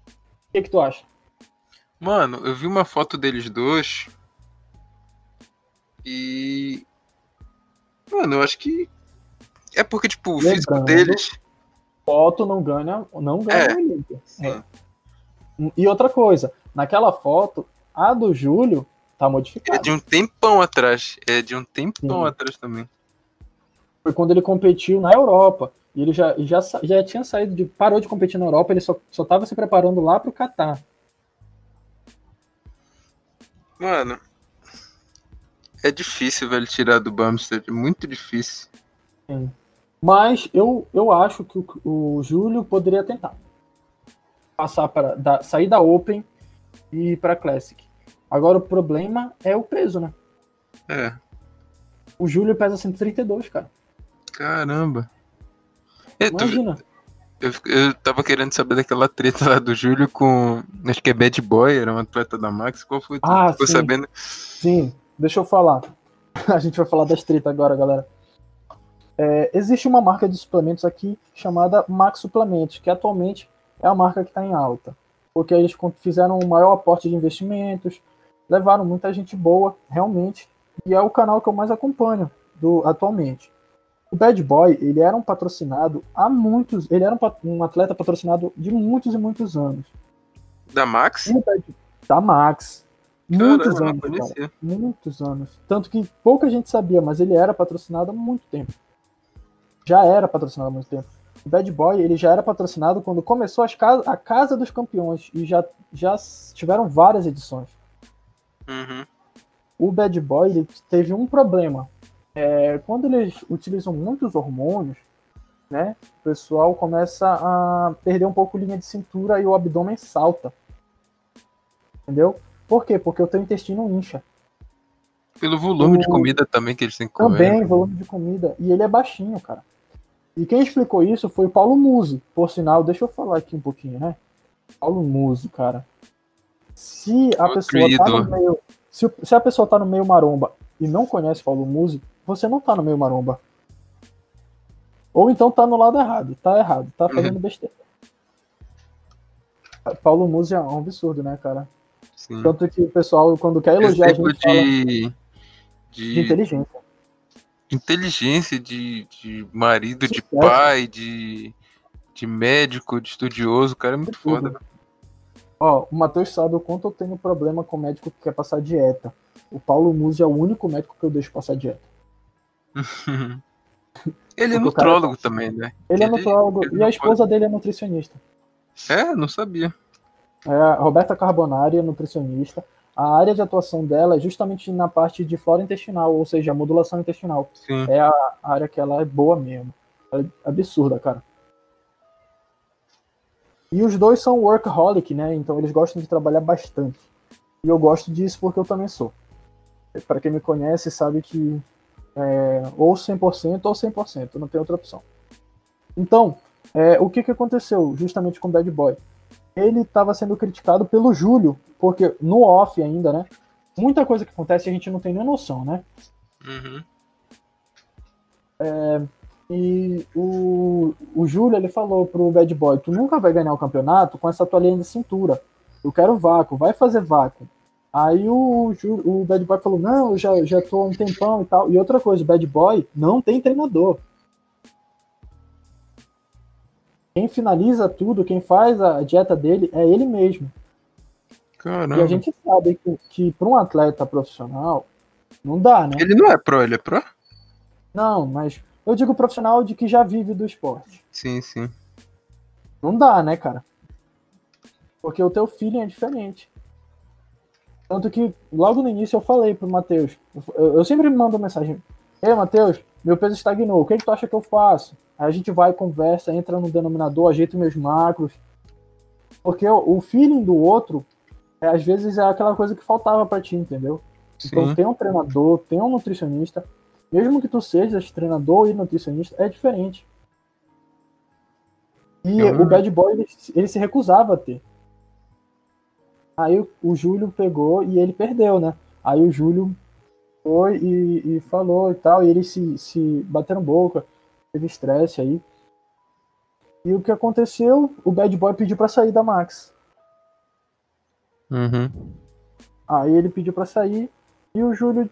O que, que tu acha? Mano, eu vi uma foto deles dois. E. Mano, eu acho que. É porque, tipo, o Lembrando, físico deles. Foto não ganha, não ganha é. é. E outra coisa, naquela foto, a do Júlio tá modificada. É de um tempão atrás. É de um tempão Sim. atrás também. Foi quando ele competiu na Europa. E ele já, já, já tinha saído de. parou de competir na Europa, ele só, só tava se preparando lá pro Catar. Mano. É difícil, velho, tirar do Bumstead. É muito difícil. Sim. Mas eu, eu acho que o, o Júlio poderia tentar. Passar para sair da Open e ir para Classic. Agora o problema é o peso, né? É. O Júlio pesa 132, cara. Caramba. É, tu- Imagina. eu, eu tava querendo saber daquela treta lá do Júlio com. Acho que é Bad Boy, era um atleta da Max. Qual foi? Tu Ah, ficou sim. sabendo? Sim, deixa eu falar. A gente vai falar das treta agora, galera. É, existe uma marca de suplementos aqui chamada Max Suplementos, que atualmente é a marca que está em alta. Porque eles fizeram um maior aporte de investimentos, levaram muita gente boa, realmente, e é o canal que eu mais acompanho do, atualmente. O Bad Boy, ele era um patrocinado há muitos, ele era um, um atleta patrocinado de muitos e muitos anos. Da Max? O Bad- da Max. Muitos Caramba, não anos, cara. Muitos anos. Tanto que pouca gente sabia, mas ele era patrocinado há muito tempo. Já era patrocinado há muito tempo. O Bad Boy, ele já era patrocinado quando começou as cas a Casa dos Campeões e já, já tiveram várias edições. Uhum. O Bad Boy ele teve um problema. É, quando eles utilizam muitos hormônios, né, o pessoal começa a perder um pouco linha de cintura e o abdômen salta. Entendeu? Por quê? Porque o teu intestino incha. Pelo volume de O- comida também que eles têm que comer. Também, volume de comida. E ele é baixinho, cara. E quem explicou isso foi o Paulo Musi. Por sinal, deixa eu falar aqui um pouquinho, né? Paulo Musi, cara. Se a Outro pessoa tá ídolo. no meio. Se, se a pessoa tá no meio maromba e não conhece Paulo Musi, você não tá no meio maromba. Ou então tá no lado errado. Tá errado. Tá fazendo besteira. Paulo Musi é um absurdo, né, cara? Sim. Tanto que o pessoal, quando quer elogiar a Exemplo gente, fala de, de, de inteligência. Inteligência, de, de marido, de pai, de, de médico, de estudioso. O cara é muito foda. Ó, o Matheus sabe o quanto eu tenho problema com médico que quer passar dieta. O Paulo Musi é o único médico que eu deixo passar dieta. Ele é Porque o cara- nutrólogo também, né? Ele é nutrólogo ele e a esposa dele é nutricionista. É, não sabia. É a Roberta Carbonari é nutricionista. A área de atuação dela é justamente na parte de flora intestinal, ou seja, a modulação intestinal. Sim. É a área que ela é boa mesmo. É absurda, cara. E os dois são workaholic, né? Então eles gostam de trabalhar bastante. E eu gosto disso porque eu também sou. Para quem me conhece, sabe que é, ou 100% ou 100%, não tem outra opção. Então, é, o que, que aconteceu justamente com o Bad Boy? Ele estava sendo criticado pelo Júlio, porque no off ainda, né? Muita coisa que acontece a gente não tem nem noção, né? Uhum. E o, o Júlio, ele falou pro Bad Boy, tu nunca vai ganhar o campeonato com essa tua linha de cintura. Eu quero vácuo, vai fazer vácuo. Aí o, o Bad Boy falou, não, eu já, já tô há um tempão e tal. E outra coisa, o Bad Boy não tem treinador. Quem finaliza tudo, quem faz a dieta dele é ele mesmo. Caramba. E a gente sabe que, que para um atleta profissional, não dá, né? Ele não é pro, ele é pro? Não, mas eu digo profissional de que já vive do esporte. Sim, sim. Não dá, né, cara? Porque o teu feeling é diferente. Tanto que logo no início eu falei pro Matheus, eu, eu sempre mando mensagem, Ei, Matheus, meu peso estagnou, o que, que tu acha que eu faço? Aí a gente vai, conversa, entra no denominador, ajeita meus macros. Porque o, feeling do outro, é, às vezes, é aquela coisa que faltava pra ti, entendeu? Então Sim. tem um treinador, tem um nutricionista. Mesmo que tu sejas treinador e nutricionista, é diferente. E Eu- o Bad Boy, ele, ele se recusava a ter. Aí o, o Júlio pegou e ele perdeu, né? Aí o Júlio foi e, e falou e tal, e eles se, se bateram boca, teve estresse aí. E o que aconteceu? O Bad Boy pediu pra sair da Max. Uhum. Aí ele pediu pra sair e o Júlio,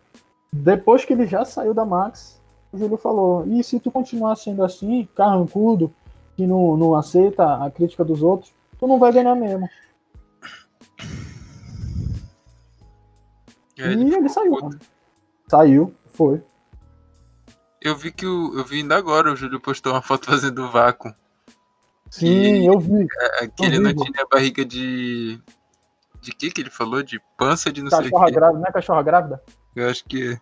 depois que ele já saiu da Max, o Júlio falou: E se tu continuar sendo assim, carrancudo, que não, não aceita a crítica dos outros, tu não vai ganhar mesmo. É, e ele ele ficou saiu. puto. Saiu, foi. Eu vi que o. Eu vi ainda agora, o Júlio postou uma foto fazendo vácuo. Sim, eu vi. É, Que ele não tinha barriga de. De que que ele falou? De pança de não sei o Cachorra que. grávida, não é cachorra grávida? Eu acho que.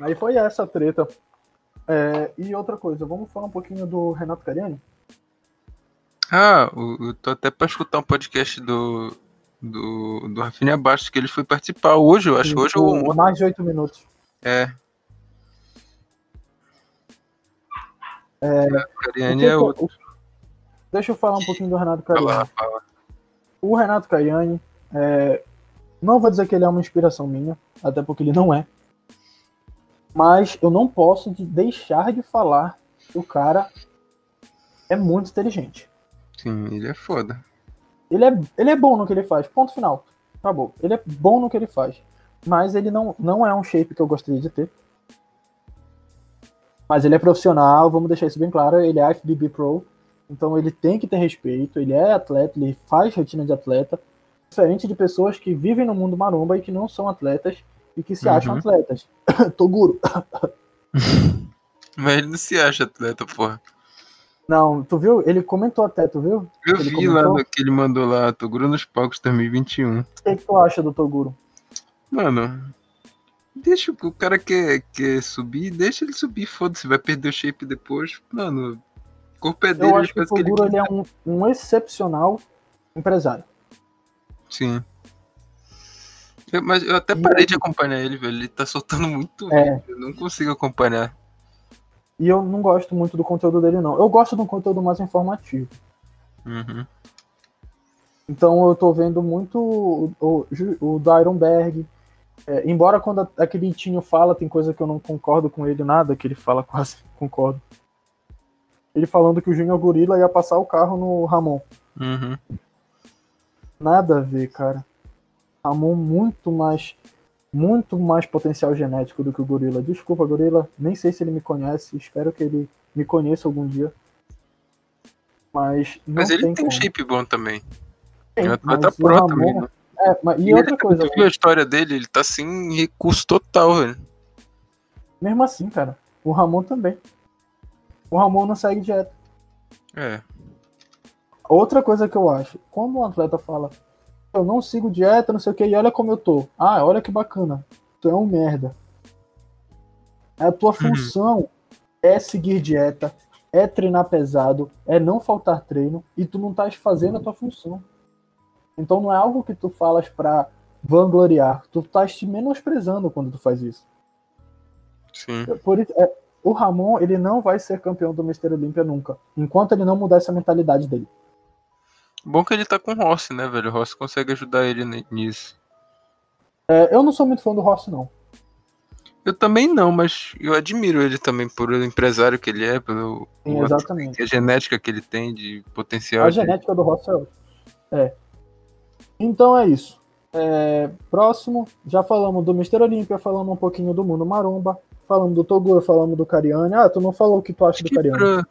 Aí foi essa a treta. É, e outra coisa, vamos falar um pouquinho do Renato Cariani? Ah, o- eu tô até pra escutar um podcast do. Do, do Rafinha Bastos, que ele foi participar hoje, eu acho. Hoje o, o mais de oito minutos. É. É, Cariani é outro. Deixa eu falar um pouquinho do Renato Cariani. Fala, fala. O Renato Cariani, é, não vou dizer que ele é uma inspiração minha, até porque ele não é. Mas eu não posso deixar de falar que o cara é muito inteligente. Sim, ele é foda. Ele é, ele é bom no que ele faz. Ponto final. Acabou. Ele é bom no que ele faz. Mas ele não, não é um shape que eu gostaria de ter. Mas ele é profissional, vamos deixar isso bem claro. Ele é FBB Pro. Então ele tem que ter respeito. Ele é atleta, ele faz rotina de atleta. Diferente de pessoas que vivem no mundo maromba e que não são atletas e que se uhum. acham atletas. Toguro. Mas ele não se acha atleta, porra. Não, tu viu? Ele comentou até, tu viu? Eu ele vi comentou? lá que ele mandou lá, Toguro nos palcos 2021. O que, que tu acha do Toguro? Mano, deixa o cara quer, quer subir, deixa ele subir, foda-se, vai perder o shape depois. Mano, o corpo é dele, Eu acho que o Toguro ele, ele é um, um excepcional empresário. Sim. Eu, mas eu até parei de acompanhar ele, velho. Ele tá soltando muito é. vídeo, eu não consigo acompanhar. E eu não gosto muito do conteúdo dele, não. Eu gosto de um conteúdo mais informativo. Uhum. Então eu tô vendo muito o, o, o. É, embora quando aquele Tinho fala, tem coisa que eu não concordo com ele, nada que ele fala, quase concordo. Ele falando que o Júnior Gorila ia passar o carro no Ramon. Uhum. Nada a ver, cara. Ramon muito mais muito mais potencial genético do que o gorila. Desculpa, gorila, nem sei se ele me conhece, espero que ele me conheça algum dia. Mas Mas ele tem, tem shape bom também. Tem, ele tá pro Ramon... também, né? É, mas, e, e outra ele, coisa. Tu viu a história dele? Ele tá sem recurso total, velho. Mesmo assim, cara. O Ramon também. O Ramon não segue dieta. É. Outra coisa que eu acho, quando um atleta fala, eu não sigo dieta, não sei o que, e olha como eu tô. Ah, olha que bacana. Tu é um merda. A tua uhum. função é seguir dieta, é treinar pesado, é não faltar treino, e tu não estás fazendo a tua função. Então não é algo que tu falas pra vangloriar, tu estás te menosprezando quando tu faz isso. Sim. Por isso, é, o Ramon, ele não vai ser campeão do Mister Olímpia nunca, enquanto ele não mudar essa mentalidade dele. Bom que ele tá com o Rossi, né, velho? O Rossi consegue ajudar ele nisso. É, eu não sou muito fã do Rossi, não. Eu também não, mas eu admiro ele também por o empresário que ele é, pelo Sim, exatamente. a genética que ele tem de potencial. A de... genética do Rossi é. é. Então é isso. É, próximo, já falamos do Mister Olímpia, falamos um pouquinho do Mundo Maromba, falamos do Toguro, falamos do Cariani. Ah, tu não falou o que tu acha Acho do Cariani. Pra...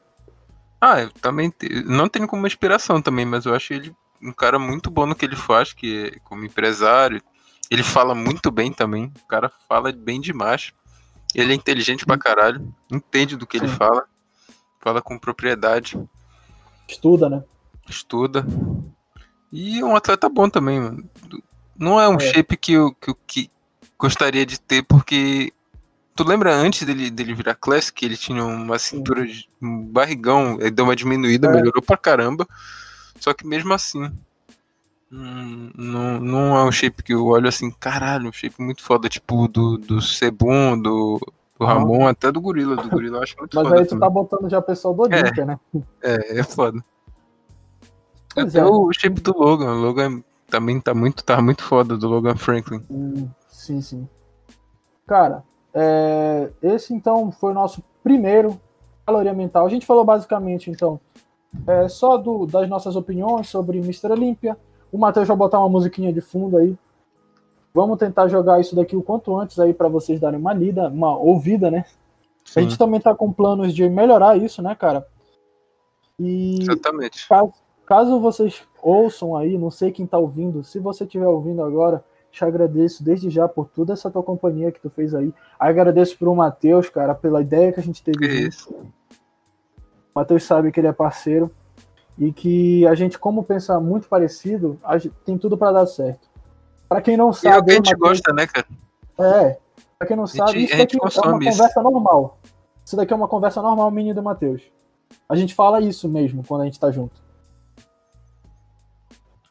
Ah, eu também te... não tenho como inspiração também, mas eu acho ele um cara muito bom no que ele faz, que é como empresário. Ele fala muito bem também. O cara fala bem demais. Ele é inteligente pra caralho, entende do que Sim. ele fala, fala com propriedade. Estuda, né? Estuda. E é um atleta bom também, mano. Não é um é. shape que eu, que eu que gostaria de ter, porque Tu lembra antes dele, dele virar Classic, ele tinha uma cintura, de, um barrigão, ele deu uma diminuída, é. melhorou pra caramba. Só que mesmo assim, não, não é um shape que eu olho assim, caralho, um shape muito foda, tipo do, do Sebum, do, do Ramon, até do Gorila. Do Gorila eu acho muito Mas foda. Mas aí tu tá botando já a pessoa do Olympia, é, né? É, é foda. Pois até é. o shape do Logan, o Logan também tá muito, tá muito foda, do Logan Franklin. Hum, sim, sim. Cara, é, esse então foi o nosso primeiro caloria mental. A gente falou basicamente então é, só do, das nossas opiniões sobre Mr. Olímpia. O Matheus vai botar uma musiquinha de fundo aí. Vamos tentar jogar isso daqui o quanto antes aí para vocês darem uma lida, uma ouvida, né? Sim. A gente também tá com planos de melhorar isso, né, cara? E Exatamente. Caso, caso vocês ouçam aí, não sei quem tá ouvindo, se você estiver ouvindo agora, te agradeço desde já por toda essa tua companhia que tu fez aí. Agradeço pro Matheus, cara, pela ideia que a gente teve. Isso. O Matheus sabe que ele é parceiro e que a gente, como pensa muito parecido, tem tudo para dar certo. Para quem não sabe. E é o que a gente Mateus, gosta, né, cara? É. Pra quem não sabe, gente, isso daqui é uma isso. conversa normal. Isso daqui é uma conversa normal, menino do Matheus. A gente fala isso mesmo quando a gente tá junto.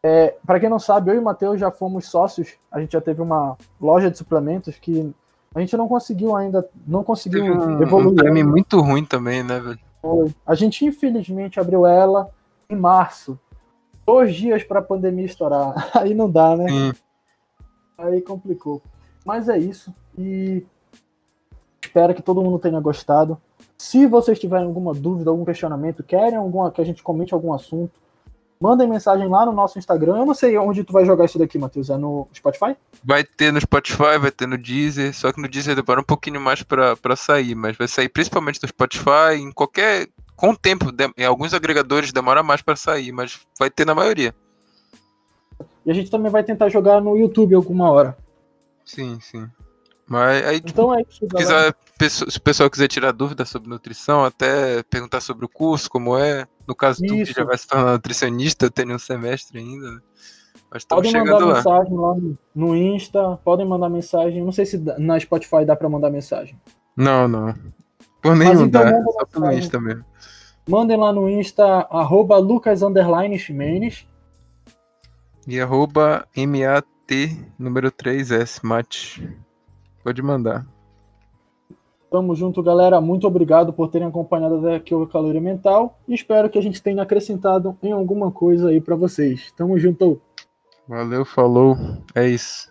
É, para quem não sabe, eu e o Matheus já fomos sócios. A gente já teve uma loja de suplementos que a gente não conseguiu ainda, não conseguiu um, evoluir. Um time muito ruim também, né, velho? A gente infelizmente abriu ela em março, dois dias para a pandemia estourar. Aí não dá, né? Sim. Aí complicou. Mas é isso. E espero que todo mundo tenha gostado. Se vocês tiverem alguma dúvida, algum questionamento, querem alguma, que a gente comente algum assunto, mandem mensagem lá no nosso Instagram. Eu não sei onde tu vai jogar isso daqui, Matheus. É no Spotify? Vai ter no Spotify, vai ter no Deezer, só que no Deezer demora um pouquinho mais para sair, mas vai sair principalmente no Spotify, em qualquer. Com o tempo, em alguns agregadores demora mais para sair, mas vai ter na maioria. E a gente também vai tentar jogar no YouTube alguma hora. Sim, sim. Mas aí, tipo, então é isso, quiser, se o pessoal quiser tirar dúvidas sobre nutrição, até perguntar sobre o curso, como é. No caso, tu que já vai se tornar nutricionista, tem um semestre ainda, né? Mas podem mandar lá. mensagem lá no Insta, podem mandar mensagem. Não sei se na Spotify dá para mandar mensagem. Não, não. Por nenhum então dá, só pelo Insta mesmo. Mandem lá no Insta, arroba Lucas Ximenes. E arroba MAT número 3S, mate. Pode mandar. Tamo junto, galera. Muito obrigado por terem acompanhado até aqui o Caloria Mental. E espero que a gente tenha acrescentado em alguma coisa aí para vocês. Tamo junto. Valeu, falou. É isso.